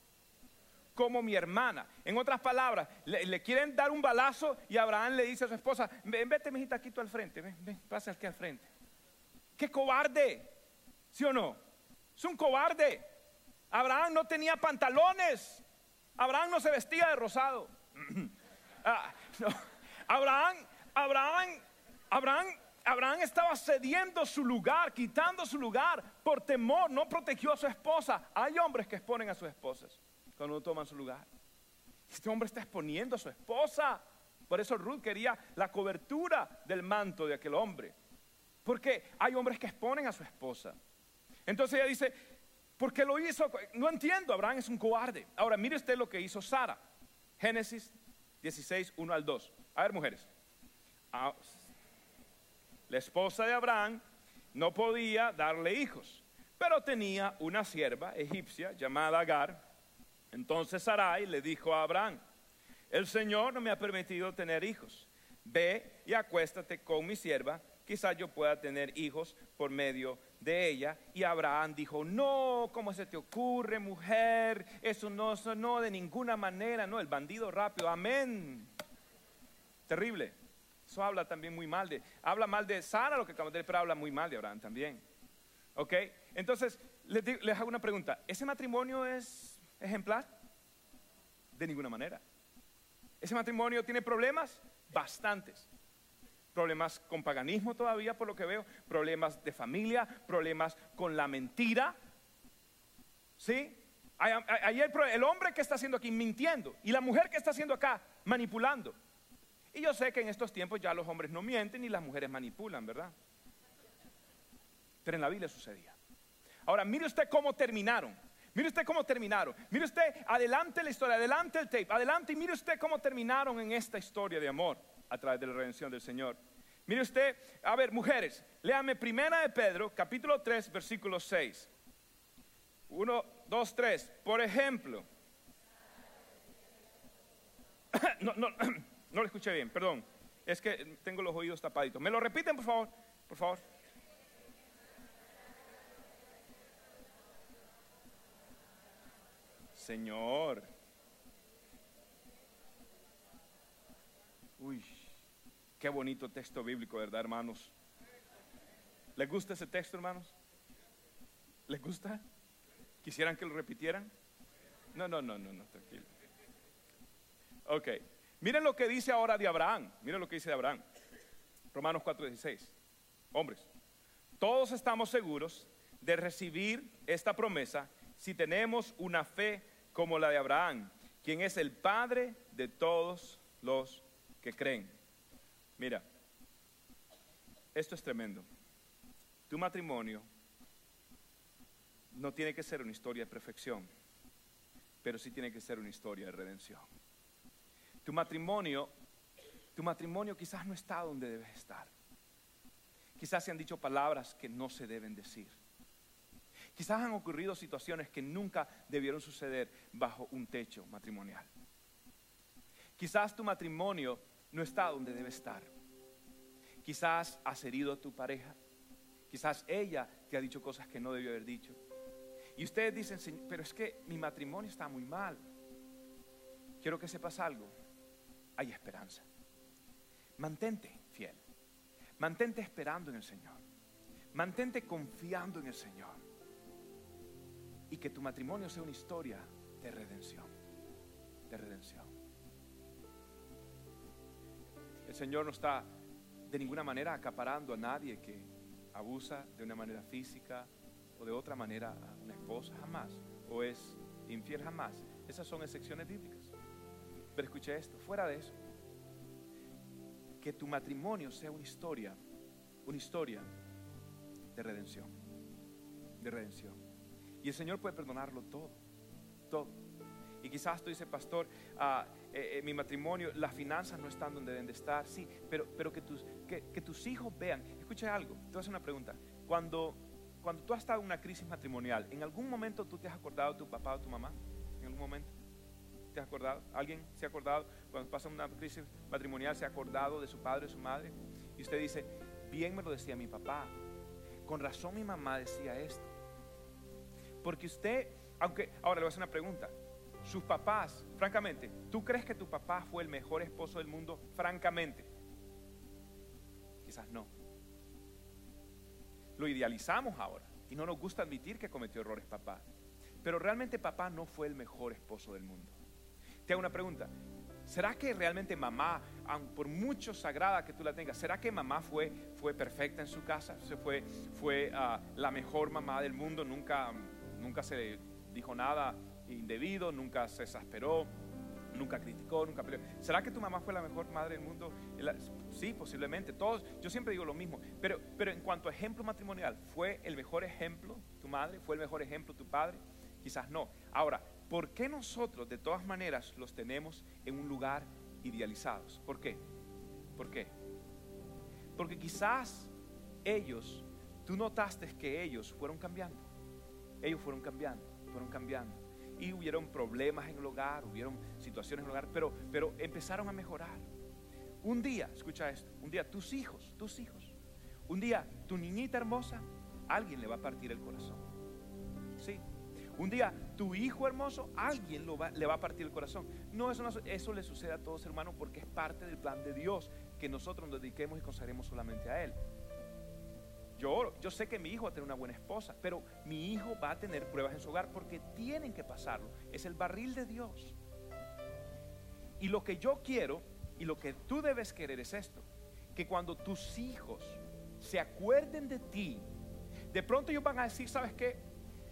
como mi hermana. En otras palabras, le, quieren dar un balazo y Abraham le dice a su esposa, ven, vete, mijita, aquí al frente, ven, ven, pasa aquí al frente. ¡Qué cobarde! ¿Sí o no? Es un cobarde. Abraham no tenía pantalones. Abraham no se vestía de rosado. Ah. Abraham, Abraham, Abraham, Abraham estaba cediendo su lugar, quitando su lugar por temor, no protegió a su esposa. Hay hombres que exponen a sus esposas cuando no toman su lugar. Este hombre está exponiendo a su esposa. Por eso Ruth quería la cobertura del manto de aquel hombre. Porque hay hombres que exponen a su esposa. Entonces ella dice, ¿por qué lo hizo? No entiendo, Abraham es un cobarde. Ahora mire usted lo que hizo Sara. Génesis 16, 1 al 2. A ver, mujeres. Ah, La esposa de Abraham no podía darle hijos, pero tenía una sierva egipcia llamada Agar. Entonces Sarai le dijo a Abraham, el Señor no me ha permitido tener hijos. Ve y acuéstate con mi sierva, quizás yo pueda tener hijos por medio de ella. Y Abraham dijo, no, ¿cómo se te ocurre, mujer? Eso no, eso no, de ninguna manera, no, el bandido rápido, amén. Terrible. Eso habla también muy mal de, habla mal de Sara, lo que acabamos de pero habla muy mal de Abraham también. ¿Ok? Entonces, les, les hago una pregunta. ¿Ese matrimonio es ejemplar? De ninguna manera. ¿Ese matrimonio tiene problemas? bastantes. Problemas con paganismo todavía, por lo que veo, problemas de familia, problemas con la mentira. ¿Sí? Ahí el, el hombre que está haciendo aquí mintiendo y la mujer que está haciendo acá manipulando. Y yo sé que en estos tiempos ya los hombres no mienten y las mujeres manipulan, ¿verdad? Pero en la Biblia sucedía. Ahora, mire usted cómo terminaron. Mire usted cómo terminaron. Mire usted, adelante la historia, adelante el tape, adelante y mire usted cómo terminaron en esta historia de amor a través de la redención del Señor. Mire usted, a ver, mujeres, léame primera de Pedro, capítulo 3, versículo 6. 1, 2, 3. Por ejemplo, no, no, no lo escuché bien, perdón. Es que tengo los oídos tapaditos. ¿Me lo repiten, por favor? Por favor. Señor. Uy, qué bonito texto bíblico, ¿verdad, hermanos? ¿Les gusta ese texto, hermanos? ¿Les gusta? ¿Quisieran que lo repitieran? No, no, no, no, no, tranquilo. Ok, miren lo que dice ahora de Abraham. Miren lo que dice de Abraham. Romanos 4:16. Hombres, todos estamos seguros de recibir esta promesa si tenemos una fe como la de Abraham, quien es el padre de todos los que creen. Mira, esto es tremendo. Tu matrimonio no tiene que ser una historia de perfección, pero sí tiene que ser una historia de redención. Tu matrimonio, tu matrimonio quizás no está donde debes estar. Quizás se han dicho palabras que no se deben decir. Quizás han ocurrido situaciones que nunca debieron suceder bajo un techo matrimonial. Quizás tu matrimonio no está donde debe estar. Quizás has herido a tu pareja. Quizás ella te ha dicho cosas que no debió haber dicho. Y ustedes dicen, pero es que mi matrimonio está muy mal. Quiero que sepas algo. Hay esperanza. Mantente fiel. Mantente esperando en el Señor. Mantente confiando en el Señor y que tu matrimonio sea una historia de redención, de redención. El Señor no está de ninguna manera acaparando a nadie que abusa de una manera física o de otra manera a una esposa, jamás, o es infiel, jamás. Esas son excepciones bíblicas. Pero escuche esto, fuera de eso, que tu matrimonio sea una historia, una historia de redención, de redención. Y el Señor puede perdonarlo todo, todo. Y quizás tú dices, pastor, ah, eh, eh, mi matrimonio, las finanzas no están donde deben de estar, sí, pero, pero que, tus, que, tus hijos vean. Escucha algo, te voy a hacer una pregunta. Cuando, cuando tú has estado en una crisis matrimonial, ¿en algún momento tú te has acordado de tu papá o tu mamá? ¿En algún momento? ¿Te has acordado? ¿Alguien se ha acordado? Cuando pasa una crisis matrimonial, ¿se ha acordado de su padre o su madre? Y usted dice, bien me lo decía mi papá. Con razón mi mamá decía esto. Porque usted, aunque, ahora le voy a hacer una pregunta. Sus papás, francamente, ¿tú crees que tu papá fue el mejor esposo del mundo? Francamente. Quizás no. Lo idealizamos ahora y no nos gusta admitir que cometió errores papá. Pero realmente papá no fue el mejor esposo del mundo. Te hago una pregunta. ¿Será que realmente mamá, por mucho sagrada que tú la tengas, ¿será que mamá fue, fue perfecta en su casa? ¿Se fue, fue ah, la mejor mamá del mundo? Nunca nunca se dijo nada indebido, nunca se exasperó, nunca criticó, nunca peleó. ¿Será que tu mamá fue la mejor madre del mundo? Sí, posiblemente. Todos, yo siempre digo lo mismo. Pero, pero en cuanto a ejemplo matrimonial, ¿fue el mejor ejemplo tu madre? ¿Fue el mejor ejemplo tu padre? Quizás no. Ahora, ¿por qué nosotros de todas maneras los tenemos en un lugar idealizados? ¿Por qué? ¿Por qué? Porque quizás ellos, tú notaste que ellos fueron cambiando ellos fueron cambiando, fueron cambiando. Y hubieron problemas en el hogar, hubieron situaciones en el hogar, pero, pero empezaron a mejorar. Un día, escucha esto, un día tus hijos, tus hijos, un día tu niñita hermosa, alguien le va a partir el corazón. Sí. Un día tu hijo hermoso, alguien lo le va a partir el corazón. No eso, eso le sucede a todos hermanos porque es parte del plan de Dios que nosotros nos dediquemos y consagremos solamente a Él. Yo sé que mi hijo va a tener una buena esposa, pero mi hijo va a tener pruebas en su hogar porque tienen que pasarlo. Es el barril de Dios. Y lo que yo quiero Y lo que tú debes querer es esto, que cuando tus hijos se acuerden de ti, de pronto ellos van a decir, ¿sabes qué?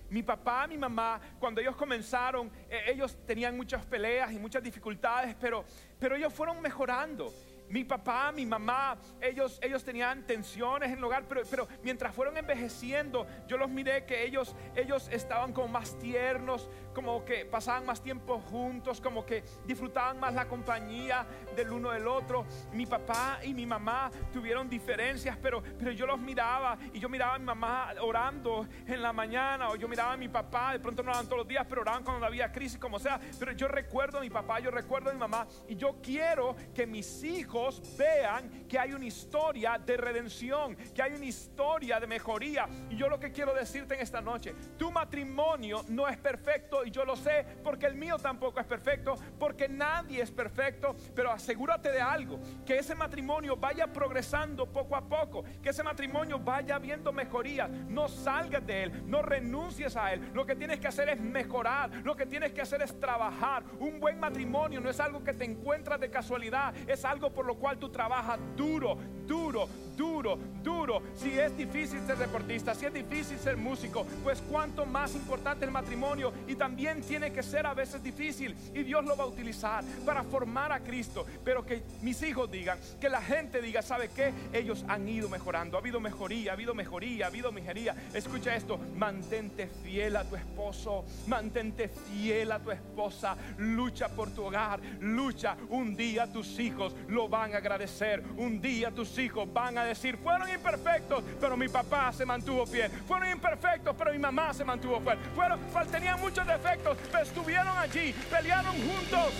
Mi papá, mi mamá, cuando ellos comenzaron, eh, ellos tenían muchas peleas y muchas dificultades, pero, pero ellos fueron mejorando. Mi papá, mi mamá, ellos, ellos tenían tensiones en el hogar, pero, pero mientras fueron envejeciendo, yo los miré que ellos, ellos estaban como más tiernos, como que pasaban más tiempo juntos, como que disfrutaban más la compañía del uno del otro. Mi papá y mi mamá tuvieron diferencias, pero, pero yo los miraba y yo miraba a mi mamá orando en la mañana, o yo miraba a mi papá, de pronto no oraban todos los días, pero oraban cuando había crisis, como sea. Pero yo recuerdo a mi papá, yo recuerdo a mi mamá, y yo quiero que mis hijos vean que hay una historia de redención, que hay una historia de mejoría. Y yo lo que quiero decirte en esta noche, tu matrimonio no es perfecto y yo lo sé porque el mío tampoco es perfecto, porque nadie es perfecto, pero asegúrate de algo, que ese matrimonio vaya progresando poco a poco, que ese matrimonio vaya viendo mejoría, no salgas de él, no renuncies a él, lo que tienes que hacer es mejorar, lo que tienes que hacer es trabajar. Un buen matrimonio no es algo que te encuentras de casualidad, es algo por lo cual tú trabajas duro, duro, duro, duro. Si es difícil ser deportista, si es difícil ser músico, pues cuánto más importante el matrimonio y también tiene que ser a veces difícil y Dios lo va a utilizar para formar a Cristo. Pero que mis hijos digan, que la gente diga, ¿sabe qué? Ellos han ido mejorando, ha habido mejoría, ha habido mejoría, ha habido mejoría. Escucha esto, mantente fiel a tu esposo, mantente fiel a tu esposa, lucha por tu hogar, lucha. Un día tus hijos lo van a agradecer, un día tus hijos van a decir, fueron imperfectos, pero mi papá se mantuvo fiel. Fueron imperfectos, pero mi mamá se mantuvo fiel. Fueron, tenían muchos defectos, pero estuvieron allí, pelearon juntos,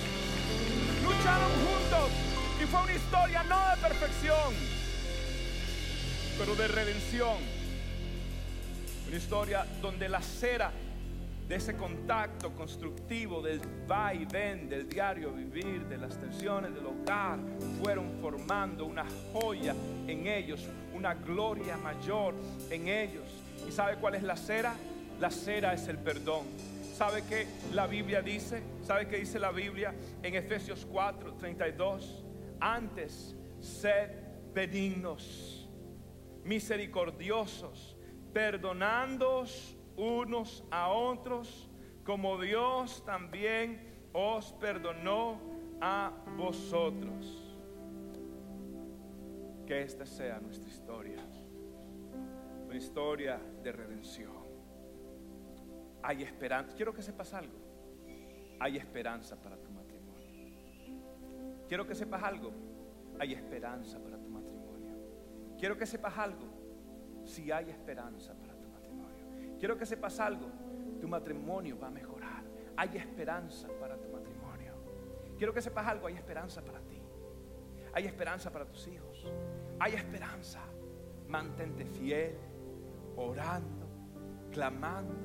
lucharon juntos. Y fue una historia no de perfección, pero de redención. Una historia donde la cera de ese contacto constructivo, del va y ven, del diario vivir, de las tensiones del hogar, fueron formando una joya en ellos, una gloria mayor en ellos. ¿Y sabe cuál es la cera? La cera es el perdón. ¿Sabe qué la Biblia dice? ¿Sabe qué dice la Biblia en Efesios 4, 32? Antes, sed benignos, misericordiosos, perdonándoos unos a otros, como Dios también os perdonó a vosotros. Que esta sea nuestra historia, una historia de redención. Hay esperanza. Quiero que sepas algo. Hay esperanza para tu matrimonio. Quiero que sepas algo. Hay esperanza para tu matrimonio. Quiero que sepas algo. Si hay esperanza para Quiero que sepas algo, tu matrimonio va a mejorar. Hay esperanza para tu matrimonio. Quiero que sepas algo, hay esperanza para ti. Hay esperanza para tus hijos. Hay esperanza. Mantente fiel, orando, clamando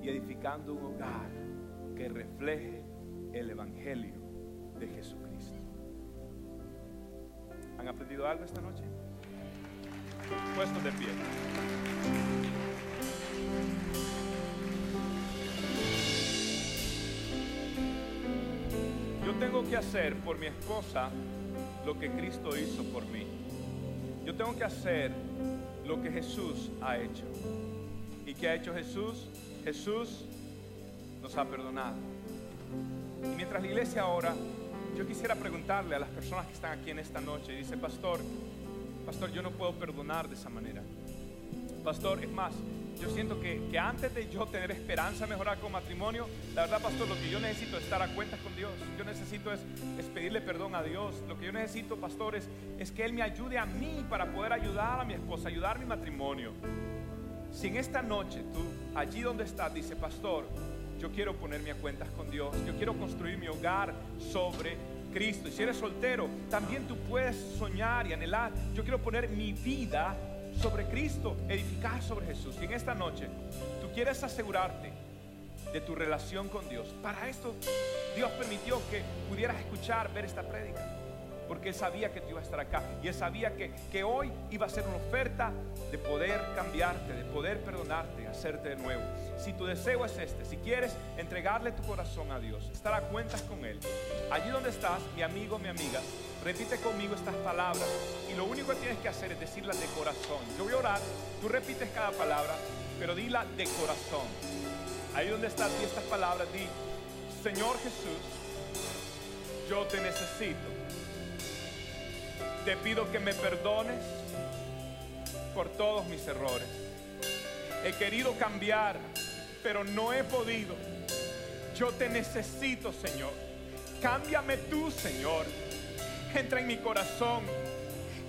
y edificando un hogar que refleje el Evangelio de Jesucristo. ¿Han aprendido algo esta noche? Puestos de pie. Tengo que hacer por mi esposa lo que Cristo hizo por mí. Yo tengo que hacer lo que Jesús ha hecho. ¿Y qué ha hecho Jesús? Jesús nos ha perdonado. Y mientras la iglesia ahora, yo quisiera preguntarle a las personas que están aquí en esta noche, dice, pastor, pastor, yo no puedo perdonar de esa manera. Pastor, es más, yo siento que, antes de yo tener esperanza de mejorar con matrimonio, la verdad, pastor, lo que yo necesito es estar a cuentas con Dios. Yo necesito es, pedirle perdón a Dios. Lo que yo necesito, pastor, es, que Él me ayude a mí para poder ayudar a mi esposa, ayudar mi matrimonio. Si en esta noche tú, allí donde estás, dice, pastor, yo quiero ponerme a cuentas con Dios, yo quiero construir mi hogar sobre Cristo. Y si eres soltero, también tú puedes soñar y anhelar. Yo quiero poner mi vida sobre Cristo, edificar sobre Jesús. Y en esta noche tú quieres asegurarte de tu relación con Dios. Para esto Dios permitió que pudieras escuchar, ver esta prédica. porque Él sabía que tú ibas a estar acá y Él sabía que, que hoy iba a ser una oferta de poder cambiarte, de poder perdonarte, hacerte de nuevo. Si tu deseo es este, si quieres entregarle tu corazón a Dios, estar a cuentas con Él, allí donde estás, mi amigo, mi amiga, repite conmigo estas palabras y lo único que tienes que hacer es decirlas de corazón. Yo voy a orar, tú repites cada palabra, pero dila de corazón. Ahí donde estás, di estas palabras, di, Señor Jesús, yo te necesito. Te pido que me perdones por todos mis errores. He querido cambiar, pero no he podido. Yo te necesito, Señor. Cámbiame tú, Señor. Entra en mi corazón.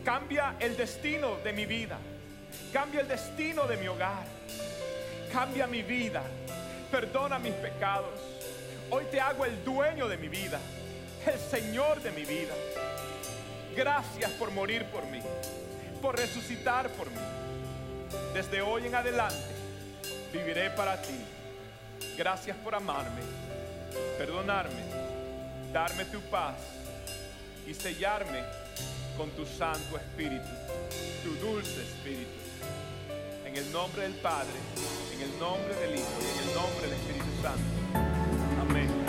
Cambia el destino de mi vida. Cambia el destino de mi hogar. Cambia mi vida. Perdona mis pecados. Hoy te hago el dueño de mi vida. El Señor de mi vida. Gracias por morir por mí. Por resucitar por mí. Desde hoy en adelante viviré para ti. Gracias por amarme, perdonarme, darme tu paz y sellarme con tu Santo Espíritu, tu dulce Espíritu. En el nombre del Padre, en el nombre del Hijo y en el nombre del Espíritu Santo.